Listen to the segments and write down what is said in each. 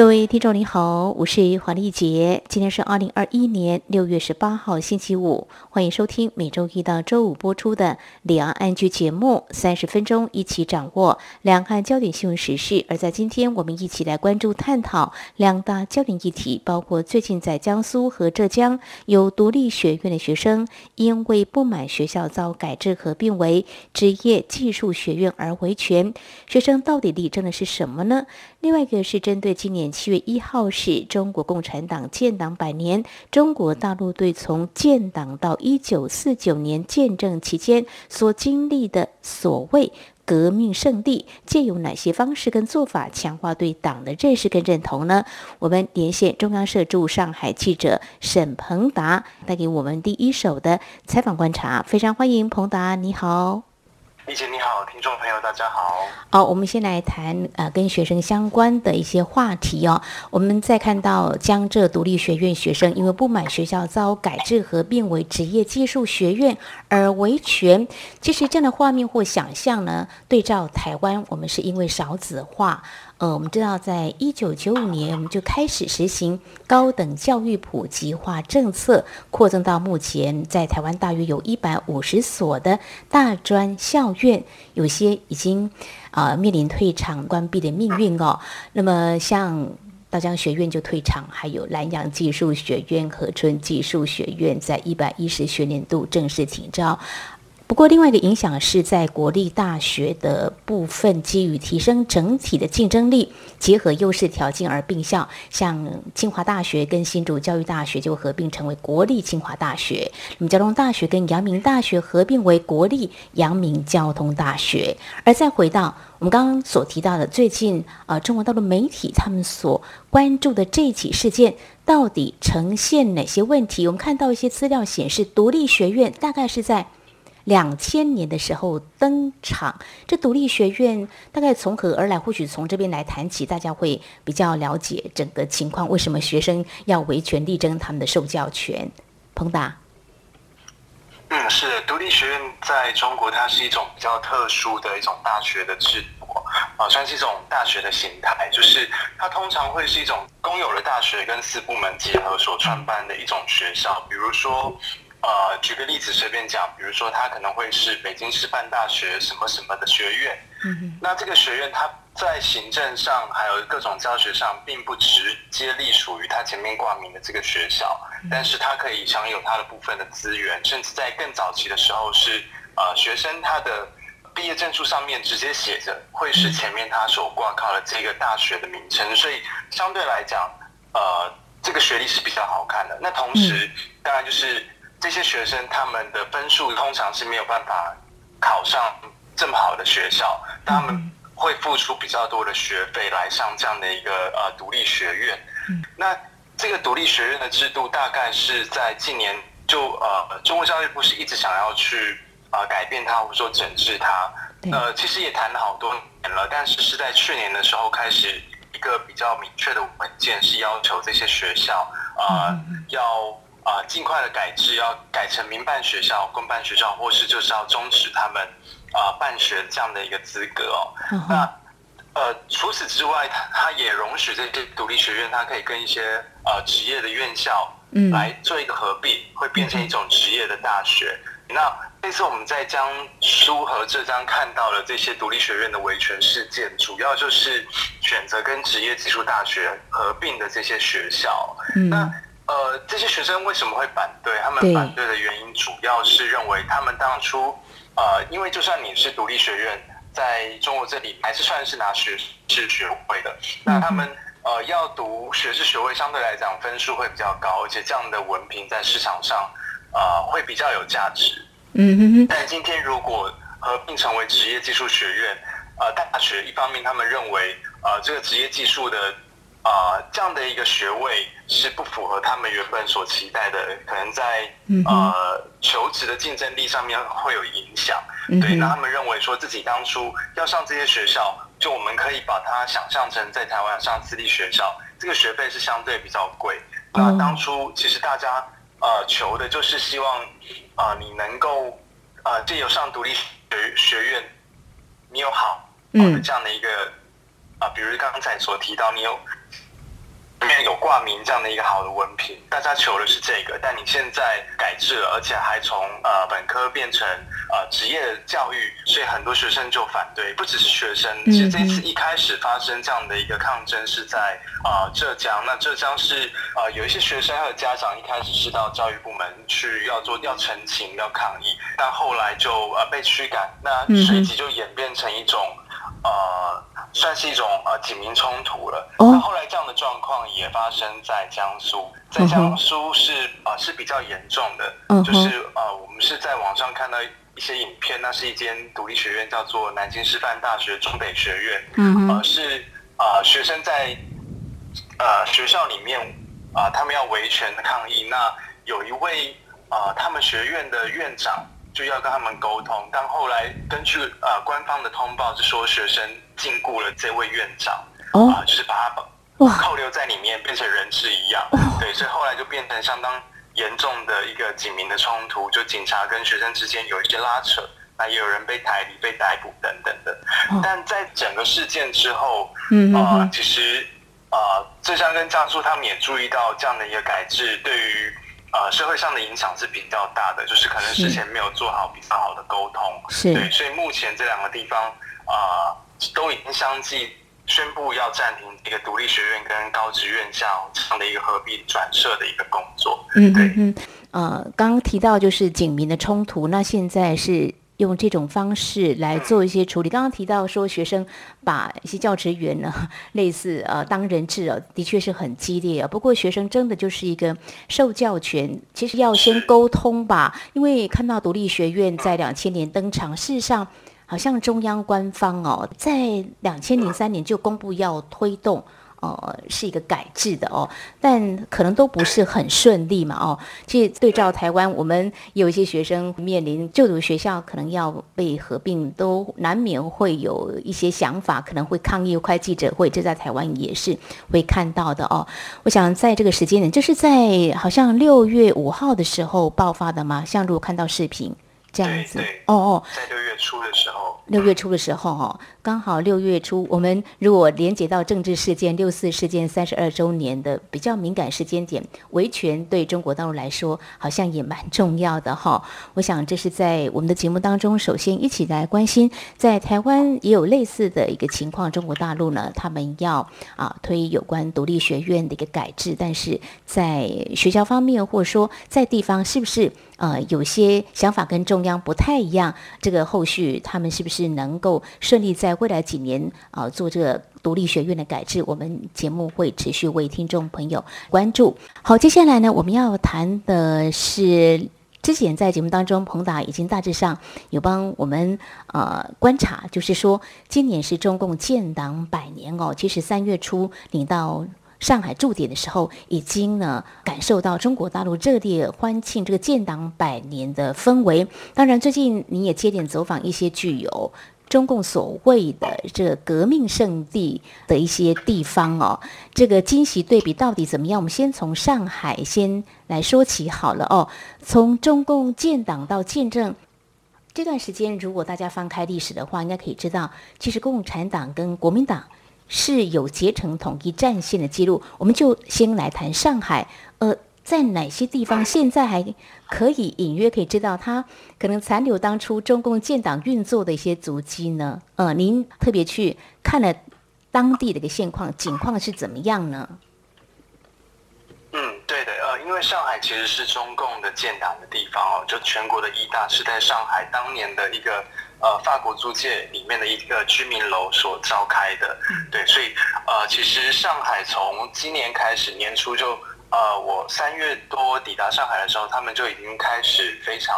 各位听众您好，我是黄丽杰，今天是二零二一年六月十八号星期五，欢迎收听每周一到周五播出的两岸安居节目，三十分钟一起掌握两岸焦点新闻时事。而在今天，我们一起来关注探讨两大焦点议题，包括最近在江苏和浙江有独立学院的学生因为不满学校遭改制合并为职业技术学院而维权，学生到底力争的是什么呢？另外一个是针对今年七月一号是中国共产党建党百年，中国大陆对从建党到一九四九年建政期间所经历的所谓革命圣地，借有哪些方式跟做法强化对党的认识跟认同呢？我们连线中央社驻上海记者沈鹏达，带给我们第一手的采访观察。非常欢迎鹏达，你好。丽姐你好，听众朋友大家好。好，我们先来谈呃跟学生相关的一些话题哦。我们再看到江浙独立学院学生因为不满学校遭改制合并为职业技术学院而维权。其实这样的画面或想象呢，对照台湾，我们是因为少子化。呃，我们知道，在一九九五年，我们就开始实行高等教育普及化政策，扩增到目前，在台湾大约有一百五十所的大专校院，有些已经啊面临退场关闭的命运哦。那么，像大江学院就退场，还有南洋技术学院、和春技术学院，在一百一十学年度正式停招。不过，另外一个影响是在国立大学的部分，基于提升整体的竞争力，结合优势条件而并校。像清华大学跟新竹教育大学就合并成为国立清华大学，那么交通大学跟阳明大学合并为国立阳明交通大学。而再回到我们刚刚所提到的，最近啊，中国大陆媒体他们所关注的这起事件，到底呈现哪些问题？我们看到一些资料显示，独立学院大概是在。两千年的时候登场，这独立学院大概从何而来？或许从这边来谈起，大家会比较了解整个情况。为什么学生要维权力争他们的受教权？彭达，嗯，是独立学院在中国，它是一种比较特殊的一种大学的制度啊，算是一种大学的形态，就是它通常会是一种公有的大学跟私部门结合所创办的一种学校，比如说。呃，举个例子，随便讲，比如说，他可能会是北京师范大学什么什么的学院。嗯那这个学院它在行政上还有各种教学上，并不直接隶属于它前面挂名的这个学校，但是它可以享有它的部分的资源，甚至在更早期的时候是呃学生他的毕业证书上面直接写着会是前面他所挂靠的这个大学的名称，所以相对来讲，呃，这个学历是比较好看的。那同时，当然就是。这些学生他们的分数通常是没有办法考上这么好的学校，他们会付出比较多的学费来上这样的一个呃独立学院。那这个独立学院的制度大概是在近年就呃中国教育部是一直想要去呃改变它或者说整治它。呃，其实也谈了好多年了，但是是在去年的时候开始一个比较明确的文件是要求这些学校啊要。啊，尽快的改制，要改成民办学校、公办学校，或是就是要终止他们啊办学这样的一个资格哦。那呃，除此之外，它它也容许这些独立学院，它可以跟一些呃职业的院校来做一个合并，会变成一种职业的大学。那这次我们在江苏和浙江看到了这些独立学院的维权事件，主要就是选择跟职业技术大学合并的这些学校。嗯那呃，这些学生为什么会反对？他们反对的原因主要是认为他们当初，呃，因为就算你是独立学院，在中国这里还是算是拿学士学位的。那他们呃要读学士学位，相对来讲分数会比较高，而且这样的文凭在市场上呃会比较有价值。嗯哼哼。但今天如果合并成为职业技术学院，呃，大学一方面他们认为呃这个职业技术的。呃，这样的一个学位是不符合他们原本所期待的，可能在呃求职的竞争力上面会有影响。对，那他们认为说自己当初要上这些学校，就我们可以把它想象成在台湾上私立学校，这个学费是相对比较贵。那当初其实大家呃求的就是希望啊你能够呃借由上独立学学院，你有好的这样的一个啊，比如刚才所提到你有。里面有挂名这样的一个好的文凭，大家求的是这个，但你现在改制了，而且还从呃本科变成呃职业教育，所以很多学生就反对。不只是学生，其实这次一开始发生这样的一个抗争是在呃浙江，那浙江是呃有一些学生还有家长一开始是到教育部门去要做要澄清要抗议，但后来就呃被驱赶，那随即就演变成一种。呃，算是一种呃警民冲突了。那后来这样的状况也发生在江苏，在江苏是呃是比较严重的，就是呃我们是在网上看到一些影片，那是一间独立学院，叫做南京师范大学中北学院，呃是呃学生在呃学校里面啊，他们要维权抗议，那有一位啊他们学院的院长。就要跟他们沟通，但后来根据呃官方的通报是说学生禁锢了这位院长，啊，就是把他扣留在里面，变成人质一样。对，所以后来就变成相当严重的一个警民的冲突，就警察跟学生之间有一些拉扯，那也有人被抬离、被逮捕等等的。但在整个事件之后，啊，其实啊，浙江跟江苏他们也注意到这样的一个改制对于。呃，社会上的影响是比较大的，就是可能之前没有做好比较好的沟通，是对，所以目前这两个地方啊，都已经相继宣布要暂停一个独立学院跟高职院校这样的一个合并转设的一个工作。嗯嗯嗯，呃，刚刚提到就是警民的冲突，那现在是。用这种方式来做一些处理。刚刚提到说，学生把一些教职员呢，类似呃当人质啊，的确是很激烈啊。不过学生真的就是一个受教权，其实要先沟通吧。因为看到独立学院在两千年登场，事实上好像中央官方哦，在两千零三年就公布要推动。呃，是一个改制的哦，但可能都不是很顺利嘛哦。其实对照台湾，我们有一些学生面临就读学校可能要被合并，都难免会有一些想法，可能会抗议、开记者会，这在台湾也是会看到的哦。我想在这个时间点，就是在好像六月五号的时候爆发的嘛，像如果看到视频。这样子哦哦，在六月初的时候，六月初的时候哈，刚好六月初，我们如果连接到政治事件六四事件三十二周年的比较敏感时间点，维权对中国大陆来说好像也蛮重要的哈。我想这是在我们的节目当中，首先一起来关心，在台湾也有类似的一个情况，中国大陆呢，他们要啊推有关独立学院的一个改制，但是在学校方面或者说在地方是不是？呃，有些想法跟中央不太一样，这个后续他们是不是是能够顺利在未来几年啊做这个独立学院的改制？我们节目会持续为听众朋友关注。好，接下来呢，我们要谈的是之前在节目当中，彭达已经大致上有帮我们呃观察，就是说今年是中共建党百年哦，其实三月初领到。上海驻点的时候，已经呢感受到中国大陆热烈欢庆这个建党百年的氛围。当然，最近你也接连走访一些具有中共所谓的这革命圣地的一些地方哦。这个惊喜对比到底怎么样？我们先从上海先来说起好了哦。从中共建党到建政这段时间，如果大家翻开历史的话，应该可以知道，其实共产党跟国民党。是有结成统一战线的记录，我们就先来谈上海。呃，在哪些地方现在还可以隐约可以知道它可能残留当初中共建党运作的一些足迹呢？呃，您特别去看了当地的一个现况，景况是怎么样呢？嗯，对的，呃，因为上海其实是中共的建党的地方哦，就全国的一大是在上海当年的一个。呃，法国租界里面的一个居民楼所召开的，对，所以呃，其实上海从今年开始年初就呃，我三月多抵达上海的时候，他们就已经开始非常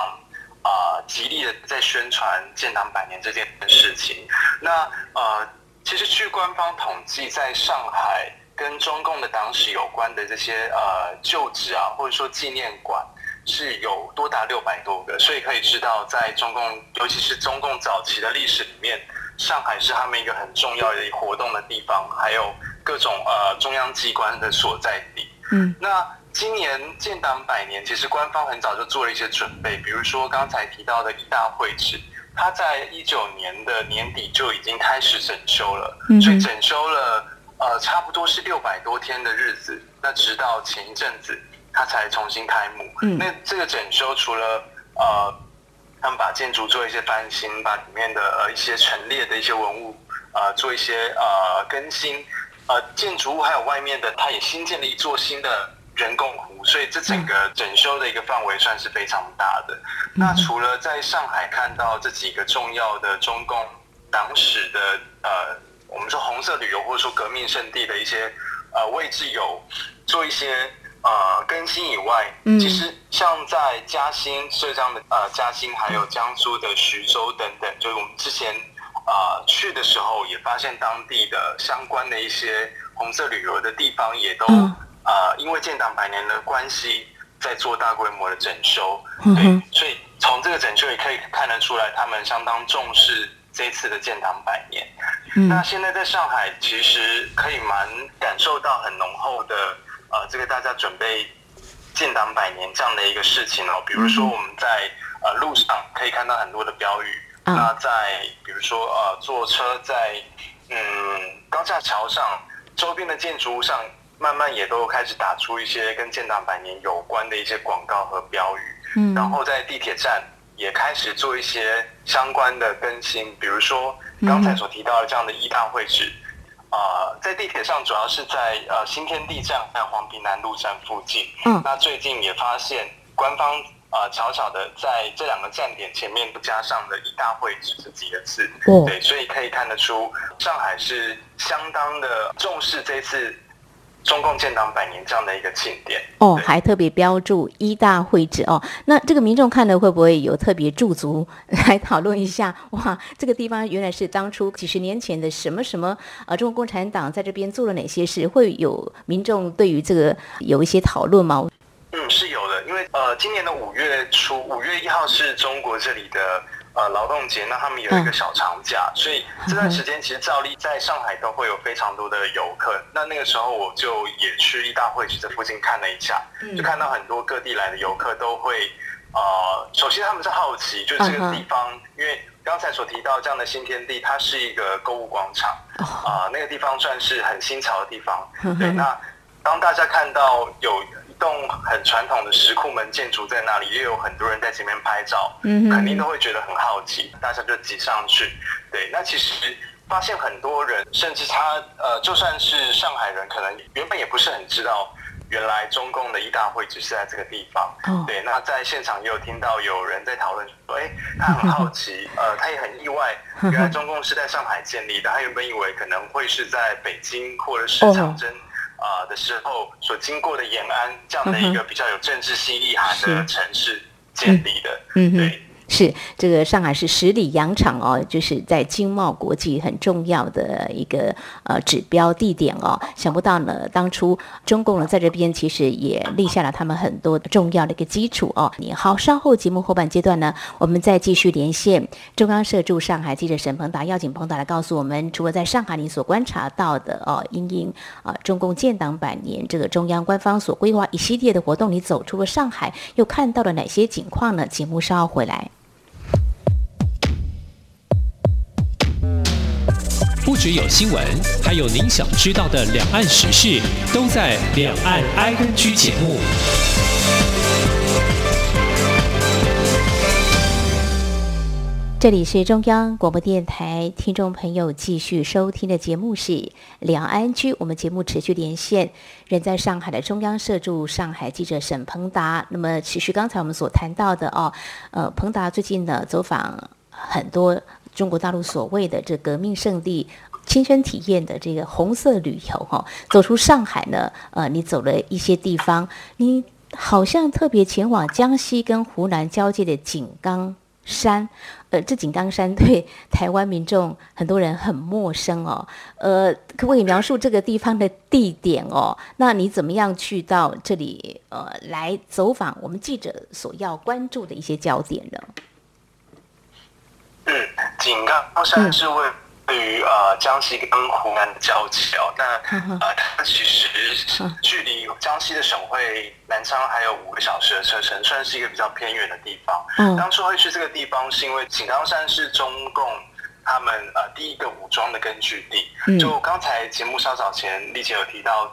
啊极力的在宣传建党百年这件事情。那呃，其实据官方统计，在上海跟中共的党史有关的这些呃旧址啊，或者说纪念馆。是有多达六百多个，所以可以知道，在中共，尤其是中共早期的历史里面，上海是他们一个很重要的活动的地方，还有各种呃中央机关的所在地。嗯，那今年建党百年，其实官方很早就做了一些准备，比如说刚才提到的一大会址，它在一九年的年底就已经开始整修了，所以整修了呃差不多是六百多天的日子，那直到前一阵子它才重新开幕。嗯，那这个整修除了呃他们把建筑做一些翻新，把里面的呃一些陈列的一些文物呃做一些呃更新。呃，建筑物还有外面的，它也新建了一座新的人工湖，所以这整个整修的一个范围算是非常大的。那除了在上海看到这几个重要的中共党史的呃，我们说红色旅游或者说革命圣地的一些呃位置有做一些呃更新以外，其实像在嘉兴、浙江的呃嘉兴，还有江苏的徐州等等，就是我们之前。啊，去的时候也发现当地的相关的一些红色旅游的地方也都啊，因为建党百年的关系，在做大规模的整修。对，所以从这个整修也可以看得出来，他们相当重视这次的建党百年。那现在在上海，其实可以蛮感受到很浓厚的呃，这个大家准备建党百年这样的一个事情哦。比如说我们在呃路上可以看到很多的标语。那在比如说呃，坐车在嗯高架桥上周边的建筑物上，慢慢也都开始打出一些跟建党百年有关的一些广告和标语。嗯，然后在地铁站也开始做一些相关的更新，比如说刚才所提到的这样的一大会址，啊，在地铁上主要是在呃新天地站还有黄陂南路站附近。嗯，那最近也发现官方。呃，巧巧的在这两个站点前面加上了“一大会址”这几个字，对，所以可以看得出上海是相当的重视这次中共建党百年这样的一个庆典。哦，还特别标注“一大会址”哦。那这个民众看了会不会有特别驻足 来讨论一下？哇，这个地方原来是当初几十年前的什么什么？呃，中国共产党在这边做了哪些事？会有民众对于这个有一些讨论吗？嗯，是有的，因为呃，今年的五月初，五月一号是中国这里的呃劳动节，那他们有一个小长假，所以这段时间其实照例在上海都会有非常多的游客。那那个时候我就也去一大会去这附近看了一下，就看到很多各地来的游客都会呃，首先他们是好奇，就是这个地方，因为刚才所提到这样的新天地，它是一个购物广场啊，那个地方算是很新潮的地方。对，那当大家看到有。栋很传统的石库门建筑在那里，也有很多人在前面拍照，肯定都会觉得很好奇，大家就挤上去。对，那其实发现很多人，甚至他呃，就算是上海人，可能原本也不是很知道，原来中共的一大会只是在这个地方。对，那在现场也有听到有人在讨论说，哎，他很好奇，呃，他也很意外，原来中共是在上海建立的，他原本以为可能会是在北京或者是长征。啊的时候所经过的延安这样的一个比较有政治性意涵的城市建立的，嗯对。是这个上海是十里洋场哦，就是在经贸国际很重要的一个呃指标地点哦。想不到呢，当初中共呢在这边其实也立下了他们很多重要的一个基础哦。你好，稍后节目后半阶段呢，我们再继续连线中央社驻上海记者沈鹏达，邀请鹏达来告诉我们，除了在上海你所观察到的哦，因应啊中共建党百年这个中央官方所规划一系列的活动，你走出了上海，又看到了哪些景况呢？节目稍后回来。不只有新闻，还有您想知道的两岸时事，都在《两岸 I N G》节目。这里是中央广播电台，听众朋友继续收听的节目是《两岸居》。我们节目持续连线，人在上海的中央社驻上海记者沈鹏达。那么，持续刚才我们所谈到的哦，呃，鹏达最近呢走访很多。中国大陆所谓的这革命圣地，亲身体验的这个红色旅游哈，走出上海呢，呃，你走了一些地方，你好像特别前往江西跟湖南交界的井冈山，呃，这井冈山对台湾民众很多人很陌生哦，呃，可不可以描述这个地方的地点哦？那你怎么样去到这里呃来走访我们记者所要关注的一些焦点呢？嗯，井冈山是位对于呃江西跟湖南的交界哦，那呃它其实距离江西的省会南昌还有五个小时的车程，算是一个比较偏远的地方。嗯当初会去这个地方，是因为井冈山是中共他们呃第一个武装的根据地。嗯就刚才节目稍早前丽姐有提到，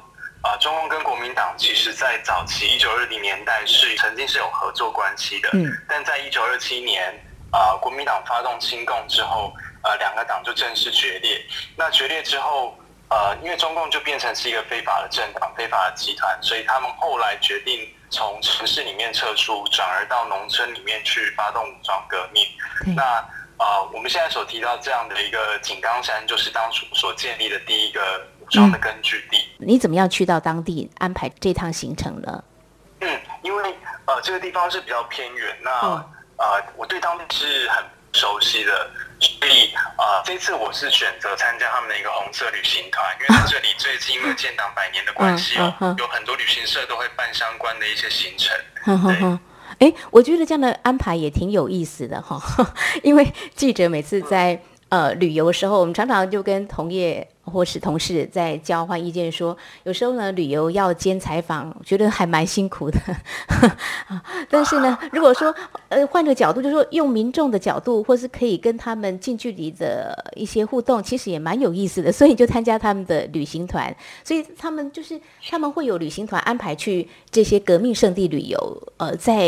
啊、中共跟国民党其实在早期一九二零年代是曾经是有合作关系的，嗯但在一九二七年，啊、国民党发动清共之后，呃，两个党就正式决裂。那决裂之后，呃，因为中共就变成是一个非法的政党、非法的集团，所以他们后来决定从城市里面撤出，转而到农村里面去发动武装革命。那呃，我们现在所提到这样的一个井冈山，就是当初所建立的第一个武装的根据地。你怎么样去到当地安排这趟行程呢？嗯，因为呃这个地方是比较偏远，那、嗯呃我对当地是很熟悉的，所以呃这次我是选择参加他们的一个红色旅行团，因为在这里最近因为建党百年的关系哦，嗯嗯嗯有很多旅行社都会办相关的一些行程。哎，我觉得这样的安排也挺有意思的哈，因为记者每次在呃旅游的时候，我们常常就跟同业或是同事在交换意见说，有时候呢旅游要兼采访，觉得还蛮辛苦的。但是呢，如果说呃换个角度，就是说用民众的角度，或是可以跟他们近距离的一些互动，其实也蛮有意思的。所以就参加他们的旅行团，所以他们就是他们会有旅行团安排去这些革命圣地旅游。呃，在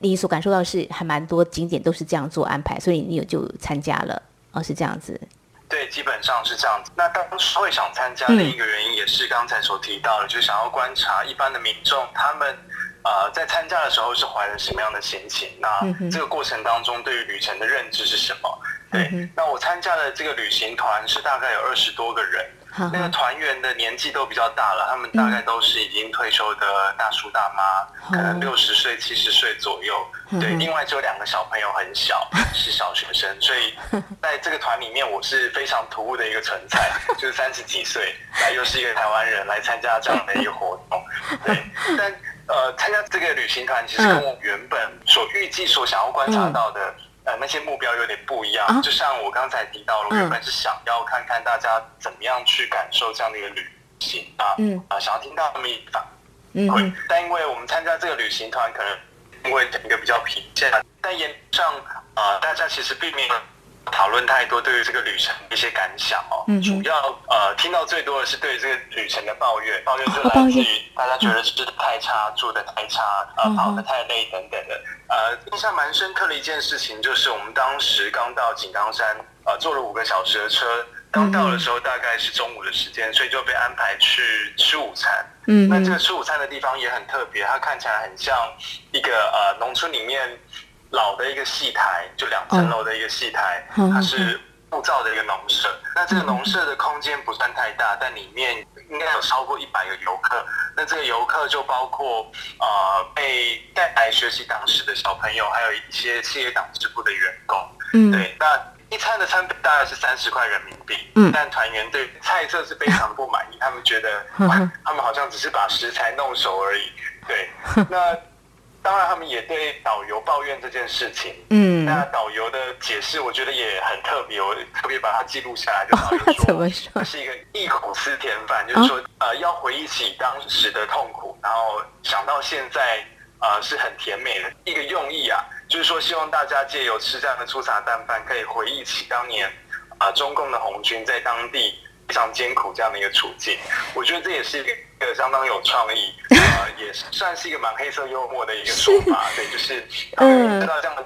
你所感受到是还蛮多景点都是这样做安排，所以你有就参加了，哦，是这样子。对，基本上是这样子。那当时会想参加的一个原因，也是刚才所提到的，就想要观察一般的民众他们呃在参加的时候是怀着什么样的心情。那这个过程当中，对于旅程的认知是什么？对，那我参加的这个旅行团是大概有二十多个人，那个团员的年纪都比较大了，他们大概都是已经退休的大叔大妈，可能哦六十岁、七十岁左右。对，另外只有两个小朋友很小，是小学生，所以在这个团里面，我是非常突兀的一个存在，就是三十几岁，那又是一个台湾人来参加这样的一个活动。对，但呃，参加这个旅行团其实跟我原本所预计、所想要观察到的。呃，那些目标有点不一样。啊？就像我刚才提到了，我嗯。原本是想要看看大家怎么样去感受这样的一个旅行啊，嗯。啊、想要听到他们反馈嗯哼，但因为我们参加这个旅行团，可能因为整个比较疲倦，但言上呃，大家其实并没有讨论太多对于这个旅程的一些感想哦。主要呃听到最多的是对这个旅程的抱怨，抱怨就来自于大家觉得吃的太差、住的太差、呃跑的太累等等的。呃，印象蛮深刻的一件事情就是我们当时刚到井冈山，呃，坐了五个小时的车。刚到的时候大概是中午的时间，所以就被安排去吃午餐。嗯那这个吃午餐的地方也很特别，它看起来很像一个呃农村里面老的一个戏台，就两层楼的一个戏台，嗯它是木造的一个农舍。那这个农舍的空间不算太大，但里面应该有超过一百个游客。那这个游客就包括呃被带来学习党史的小朋友，还有一些企业党支部的员工。嗯，对，那一餐的餐费大概是三十块人民币，嗯但团员对菜色是非常不满意，他们觉得 他们好像只是把食材弄熟而已。对，那当然他们也对导游抱怨这件事情。嗯，那导游的解释，我觉得也很特别，我特别把它记录下来。就导游 说，怎么说是一个忆苦思甜饭，就是说，呃，要回忆起当时的痛苦，然后想到现在，呃，是很甜美的一个用意啊。就是说，希望大家借由吃这样的粗茶淡饭，可以回忆起当年，啊、中共的红军在当地非常艰苦这样的一个处境。我觉得这也是一个相当有创意，呃，也算是一个蛮黑色幽默的一个说法。对，就是他们知道这样的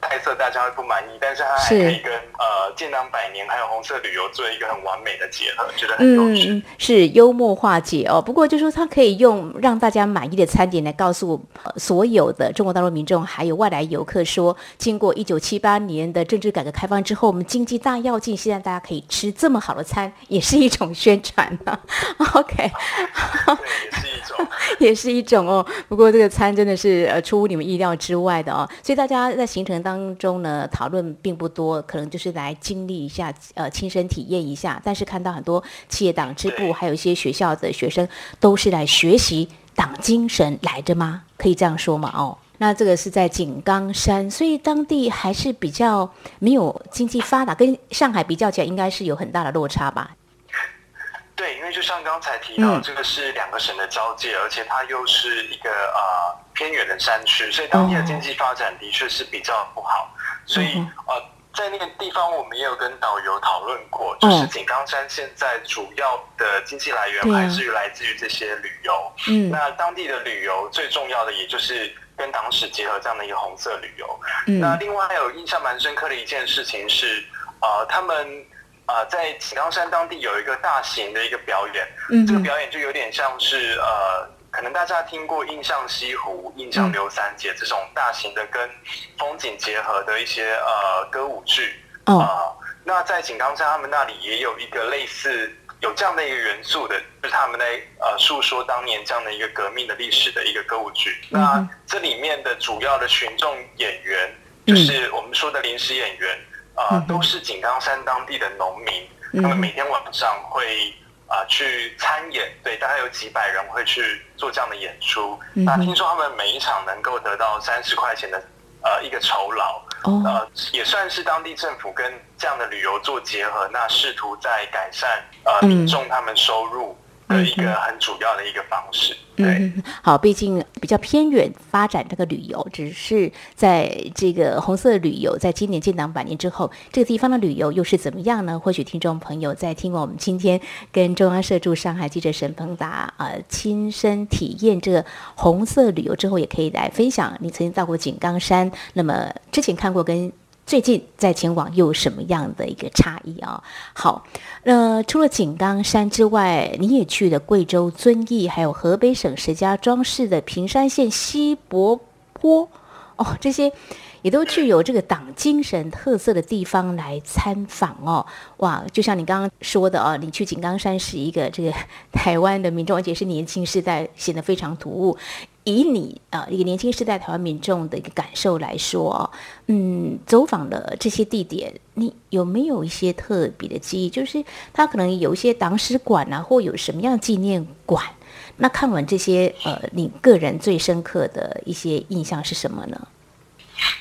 菜色大家会不满意，但是它还可以跟呃建党百年还有红色旅游做一个很完美的结合，觉得很有趣。嗯，是幽默化解哦。不过就说它可以用让大家满意的餐点来告诉、呃、所有的中国大陆民众还有外来游客说，经过一九七八年的政治改革开放之后，我们经济大跃进，现在大家可以吃这么好的餐，也是一种宣传呢、OK，是一种。也是一种哦。不过这个餐真的是呃出乎你们意料之外的哦，所以大家在行程当中呢讨论并不多，可能就是来经历一下呃亲身体验一下。但是看到很多企业党支部，还有一些学校的学生都是来学习党精神来的吗？可以这样说吗？哦，那这个是在井冈山，所以当地还是比较没有经济发达，跟上海比较起来，应该是有很大的落差吧？对，因为就像刚才提到，这个是两个省的交界，而且它又是一个呃偏远的山区，所以当地的经济发展的确是比较不好。所以呃，在那个地方，我们也有跟导游讨论过，就是井冈山现在主要的经济来源还是来自于这些旅游。嗯，那当地的旅游最重要的，也就是跟党史结合这样的一个红色旅游。嗯，那另外还有印象蛮深刻的一件事情是，呃，他们。呃，在井冈山当地有一个大型的一个表演，嗯，这个表演就有点像是呃，可能大家听过印象西湖、印象刘三姐这种大型的跟风景结合的一些呃歌舞剧，啊，那在井冈山他们那里也有一个类似有这样的一个元素的，就是他们在呃诉说当年这样的一个革命的历史的一个歌舞剧。那这里面的主要的群众演员，就是我们说的临时演员。啊，都是井冈山当地的农民，他们每天晚上会啊去参演，对，大概有几百人会去做这样的演出。那听说他们每一场能够得到三十块钱的呃一个酬劳，呃，也算是当地政府跟这样的旅游做结合，那试图在改善呃民众他们收入。的一个很主要的一个方式，对，好，毕竟比较偏远发展这个旅游，只是在这个红色旅游，在今年建党百年之后，这个地方的旅游又是怎么样呢？或许听众朋友在听过我们今天跟中央社驻上海记者沈鹏达啊亲身体验这个红色旅游之后，也可以来分享你曾经到过井冈山，那么之前看过跟。最近在前往又有什么样的一个差异啊？好，呃，除了井冈山之外，你也去了贵州遵义，还有河北省石家庄市的平山县西柏坡，哦，这些也都具有这个党精神特色的地方来参访哦。哇，就像你刚刚说的哦，你去井冈山是一个这个 台湾的民众，而且是年轻世代，显得非常突兀。以你啊一个年轻时代台湾民众的一个感受来说，嗯，走访了这些地点，你有没有一些特别的记忆？就是他可能有一些党史馆啊，或有什么样纪念馆？那看完这些，呃，你个人最深刻的一些印象是什么呢？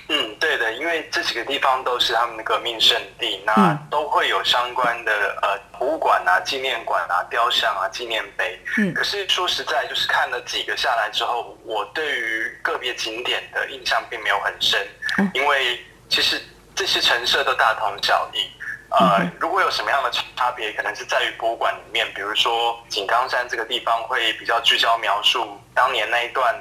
嗯，对，因为这几个地方都是他们的革命圣地，那都会有相关的呃博物馆啊、纪念馆啊、雕像啊、纪念碑。嗯，可是说实在，就是看了几个下来之后，我对于个别景点的印象并没有很深，因为其实这些陈设都大同小异。呃，如果有什么样的差别，可能是在于博物馆里面，比如说井冈山这个地方会比较聚焦描述当年那一段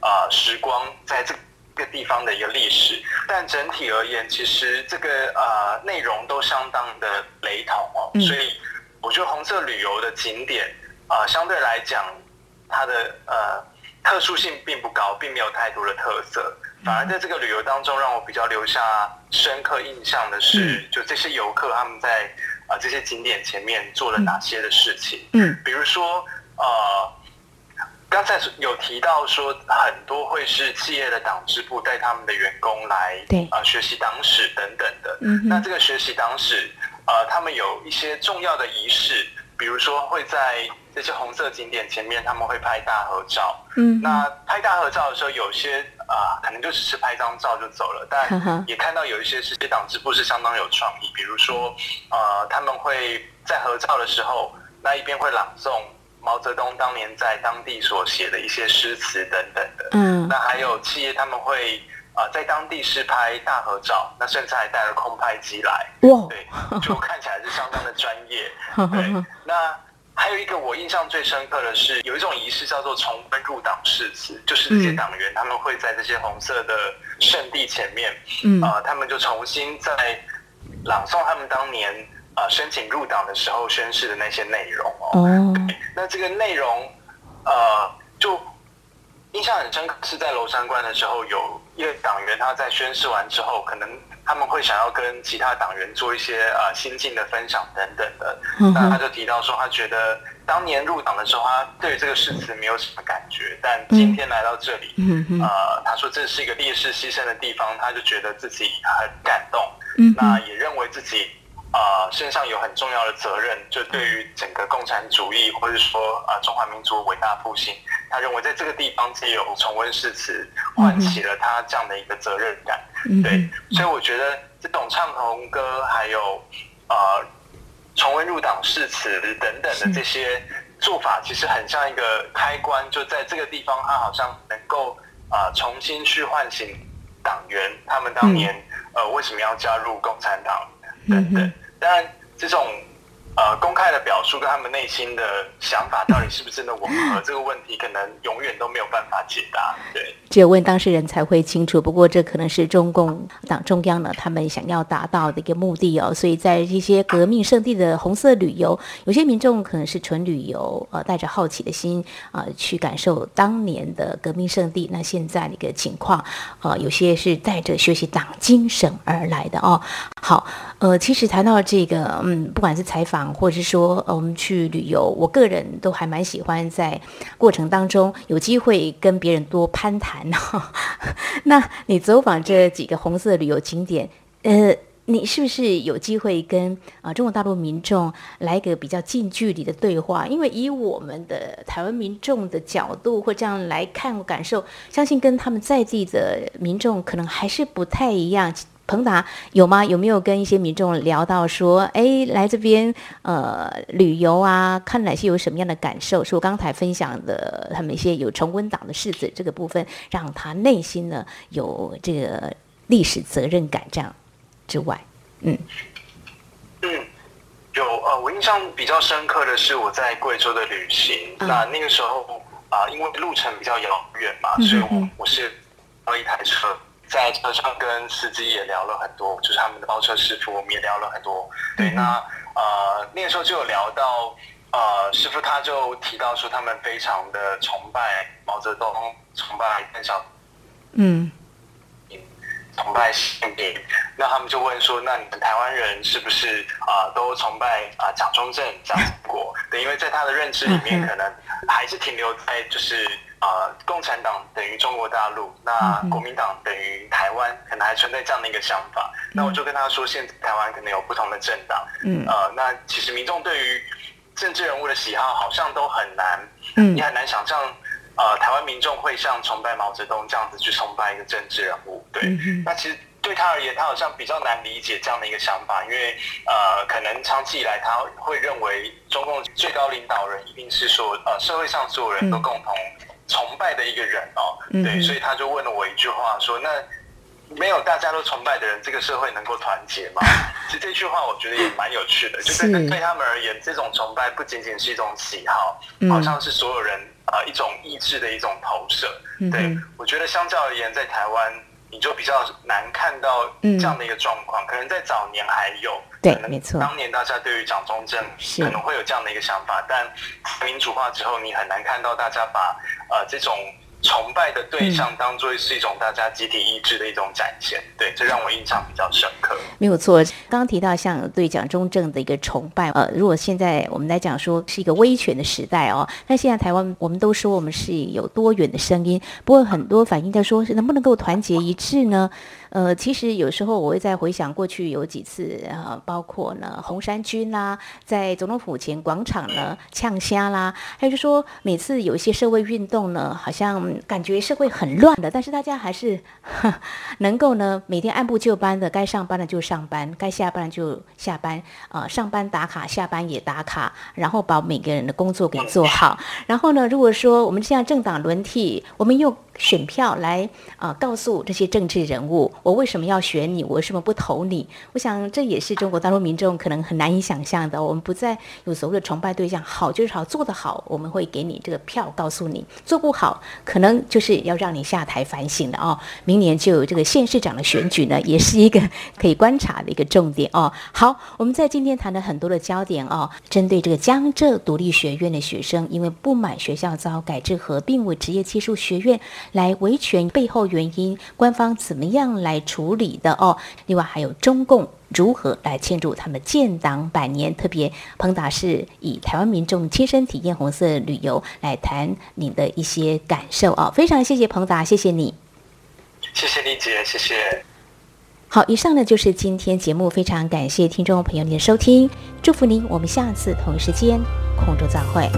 啊时光，在这。个地方的一个历史，但整体而言，其实这个呃内容都相当的雷同哦，所以我觉得红色旅游的景点啊，相对来讲，它的呃特殊性并不高，并没有太多的特色，反而在这个旅游当中，让我比较留下深刻印象的是，就这些游客他们在啊这些景点前面做了哪些的事情，嗯，比如说呃。刚才有提到说，很多会是企业的党支部带他们的员工来，对啊，学习党史等等的。嗯，那这个学习党史，呃，他们有一些重要的仪式，比如说会在这些红色景点前面，他们会拍大合照。嗯，那拍大合照的时候，有些啊，可能就只是拍张照就走了，但也看到有一些是些党支部是相当有创意，比如说，呃，他们会在合照的时候，那一边会朗诵。毛泽东当年在当地所写的一些诗词等等的，嗯，那还有企业他们会啊在当地试拍大合照，那甚至还带了空拍机来，哇，对，就看起来是相当的专业。对，那还有一个我印象最深刻的是，有一种仪式叫做重温入党誓词，就是这些党员他们会在这些红色的圣地前面，嗯啊，他们就重新在朗诵他们当年。啊，申请入党的时候宣誓的那些内容哦，那这个内容，呃，就印象很深刻，是在娄山关的时候，有一个党员他在宣誓完之后，可能他们会想要跟其他党员做一些呃心境的分享等等的，那他就提到说，他觉得当年入党的时候，他对这个誓词没有什么感觉，但今天来到这里，呃，他说这是一个烈士牺牲的地方，他就觉得自己很感动，那也认为自己。呃身上有很重要的责任，就对于整个共产主义或者说呃中华民族伟大复兴，他认为在这个地方借由重温誓词，唤起了他这样的一个责任感。对，所以我觉得这种唱红歌，还有呃重温入党誓词等等的这些做法，其实很像一个开关，就在这个地方，他好像能够啊重新去唤醒党员，他们当年呃为什么要加入共产党等等。当然，这种。呃，公开的表述跟他们内心的想法到底是不是真的吻合？这个问题可能永远都没有办法解答。对，只有问当事人才会清楚。不过，这可能是中共党中央呢，他们想要达到的一个目的哦。所以在一些革命圣地的红色旅游，有些民众可能是纯旅游，呃，带着好奇的心啊，去感受当年的革命圣地。那现在的一个情况，呃，有些是带着学习党精神而来的哦。好，呃，其实谈到这个，嗯，不管是采访。或者是说，我们去旅游，我个人都还蛮喜欢在过程当中有机会跟别人多攀谈。那你走访这几个红色旅游景点，呃，你是不是有机会跟啊中国大陆民众来个比较近距离的对话？因为以我们的台湾民众的角度或这样来看感受，相信跟他们在地的民众可能还是不太一样。彭达有吗？有没有跟一些民众聊到说，哎，来这边呃旅游啊，看哪些有什么样的感受？是我刚才分享的，他们一些有重温党的事子这个部分，让他内心呢有这个历史责任感这样之外，嗯嗯，有呃，我印象比较深刻的是我在贵州的旅行，那那个时候啊，因为路程比较遥远嘛，所以我我是了一台车。在车上跟司机也聊了很多，就是他们的包车师傅，我们也聊了很多。对，那呃那个时候就有聊到，呃师傅他就提到说他们非常的崇拜毛泽东，崇拜邓小嗯，崇拜习近平。那他们就问说，那你们台湾人是不是啊都崇拜啊蒋中正、蒋经国？对，因为在他的认知里面，可能还是停留在就是。啊，共产党等于中国大陆，那国民党等于台湾，可能还存在这样的一个想法。那我就跟他说，现在台湾可能有不同的政党。嗯，呃，那其实民众对于政治人物的喜好好像都很难，嗯，你很难想象，呃，台湾民众会像崇拜毛泽东这样子去崇拜一个政治人物。对，那其实对他而言，他好像比较难理解这样的一个想法，因为呃，可能长期以来他会认为中共最高领导人一定是说，呃，社会上所有人都共同。崇拜的一个人哦，对，所以他就问了我一句话，说：“那没有大家都崇拜的人，这个社会能够团结吗？” 其实这句话我觉得也蛮有趣的，就是对他们而言，这种崇拜不仅仅是一种喜好，好像是所有人啊一种意志的一种投射。对我觉得相较而言，在台湾。你就比较难看到这样的一个状况，可能在早年还有，对，没错。当年大家对于蒋中正可能会有这样的一个想法，但民主化之后，你很难看到大家把呃这种。崇拜的对象当做是一种大家集体意志的一种展现，对，这让我印象比较深刻。没有错，刚刚提到像对蒋中正的一个崇拜，呃，如果现在我们来讲说是一个威权的时代哦，那现在台湾我们都说我们是有多元的声音，不过很多反映在说是能不能够团结一致呢？呃，其实有时候我会在回想过去有几次啊，包括呢红衫军啦，在总统府前广场呢呛虾啦，还有就说每次有一些社会运动呢，好像感觉社会很乱的，但是大家还是 能够呢每天按部就班的，该上班的就上班，该下班就下班啊，上班打卡，下班也打卡，然后把每个人的工作给做好。然后呢，如果说我们现在政党轮替，我们又选票来啊告诉这些政治人物。我为什么要选你？我为什么不投你？我想这也是中国大陆民众可能很难以想象的。我们不再有所谓的崇拜对象，好就是好，做得好，我们会给你这个票，告诉你做不好，可能就是要让你下台反省的哦。明年就有这个县市长的选举呢，也是一个可以观察的一个重点哦。好，我们在今天谈了很多的焦点哦，针对这个江浙独立学院的学生，因为不满学校遭改制合并为职业技术学院来维权背后原因，官方怎么样来？处理的哦，另外还有中共如何来庆祝他们建党百年？特别彭达是以台湾民众亲身体验红色旅游来谈你的一些感受哦，非常谢谢彭达，谢谢你，谢谢丽姐，谢谢。好，以上呢就是今天节目，非常感谢听众朋友您的收听，祝福您，我们下次同一时间空中再会。